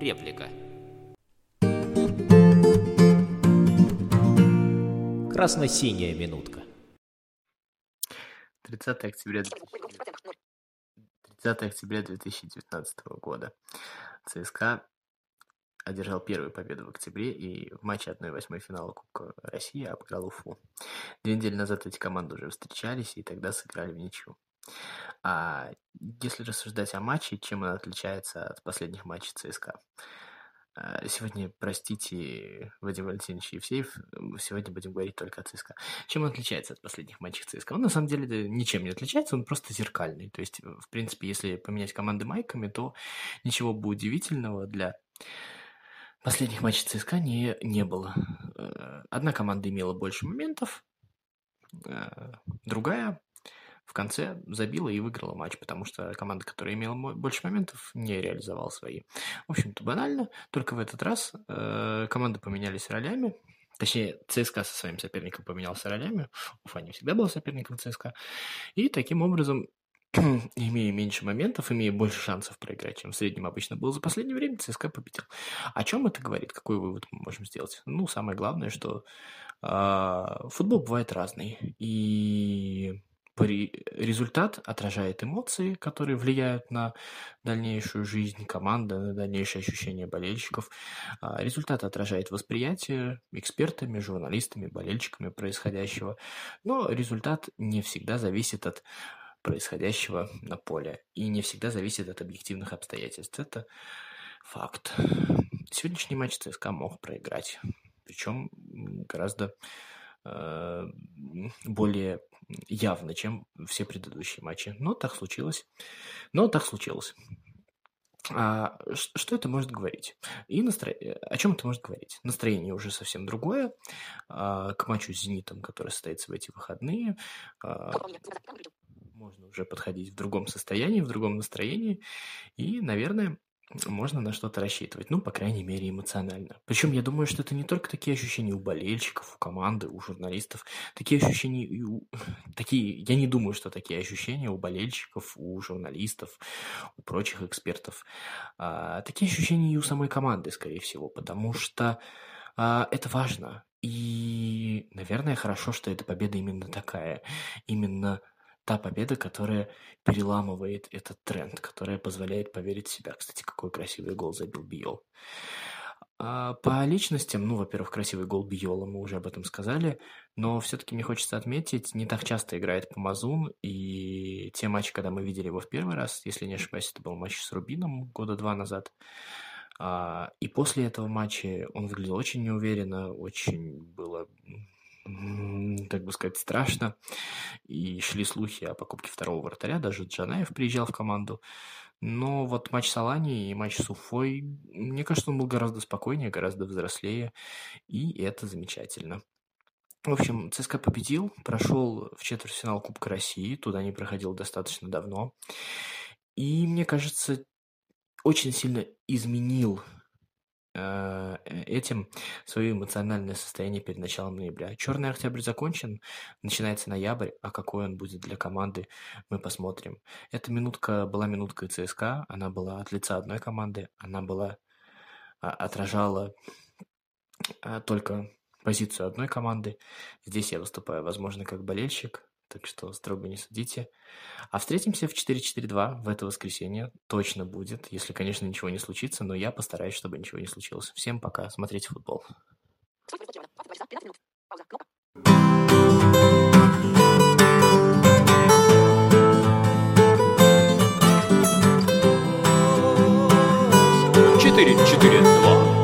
Реплика. Красно-синяя минутка. 30 октября 30 октября 2019 года. ЦСКА одержал первую победу в октябре и в матче 1-8 финала Кубка России обыграл Уфу. Две недели назад эти команды уже встречались и тогда сыграли в ничью. А если рассуждать о матче, чем он отличается от последних матчей ЦСКА? А, сегодня, простите, Вадим Валентинович Евсеев, сегодня будем говорить только о ЦСКА. Чем он отличается от последних матчей ЦСКА? Он на самом деле ничем не отличается, он просто зеркальный. То есть, в принципе, если поменять команды майками, то ничего бы удивительного для последних матчей ЦСКА не, не было. Э, одна команда имела больше моментов, э, другая в конце забила и выиграла матч, потому что команда, которая имела больше моментов, не реализовала свои. В общем-то, банально. Только в этот раз э, команды поменялись ролями. Точнее, ЦСКА со своим соперником поменялся ролями. Уфа не всегда был соперником ЦСКА. И таким образом имея меньше моментов, имея больше шансов проиграть, чем в среднем обычно было за последнее время, ЦСКА победил. О чем это говорит? Какой вывод мы можем сделать? Ну, самое главное, что э, футбол бывает разный. И результат отражает эмоции, которые влияют на дальнейшую жизнь команды, на дальнейшее ощущение болельщиков. А, результат отражает восприятие экспертами, журналистами, болельщиками происходящего. Но результат не всегда зависит от происходящего на поле и не всегда зависит от объективных обстоятельств. Это факт. Сегодняшний матч ЦСКА мог проиграть. Причем гораздо э, более явно, чем все предыдущие матчи. Но так случилось. Но так случилось. А что это может говорить? И настро... о чем это может говорить? Настроение уже совсем другое. А, к матчу с «Зенитом», который состоится в эти выходные, а, можно уже подходить в другом состоянии, в другом настроении. И, наверное, можно на что-то рассчитывать, ну, по крайней мере, эмоционально. Причем я думаю, что это не только такие ощущения у болельщиков, у команды, у журналистов, такие ощущения и у... Такие... Я не думаю, что такие ощущения у болельщиков, у журналистов, у прочих экспертов. А, такие ощущения и у самой команды, скорее всего, потому что а, это важно. И, наверное, хорошо, что эта победа именно такая. Именно та победа, которая переламывает этот тренд, которая позволяет поверить в себя. Кстати, какой красивый гол забил Биол. А по личностям, ну, во-первых, красивый гол Биола, мы уже об этом сказали, но все-таки мне хочется отметить, не так часто играет Помазун, и те матчи, когда мы видели его в первый раз, если не ошибаюсь, это был матч с Рубином года два назад, а, и после этого матча он выглядел очень неуверенно, очень было так бы сказать, страшно. И шли слухи о покупке второго вратаря, даже Джанаев приезжал в команду. Но вот матч с Алани и матч с Уфой, мне кажется, он был гораздо спокойнее, гораздо взрослее, и это замечательно. В общем, ЦСКА победил, прошел в четвертьфинал Кубка России, туда не проходил достаточно давно. И, мне кажется, очень сильно изменил этим свое эмоциональное состояние перед началом ноября. Черный октябрь закончен, начинается ноябрь, а какой он будет для команды, мы посмотрим. Эта минутка была минуткой ЦСКА, она была от лица одной команды, она была а, отражала а, только позицию одной команды. Здесь я выступаю, возможно, как болельщик, так что строго не судите. А встретимся в 4-4-2 в это воскресенье. Точно будет, если, конечно, ничего не случится, но я постараюсь, чтобы ничего не случилось. Всем пока, смотрите футбол. Четыре, четыре, два.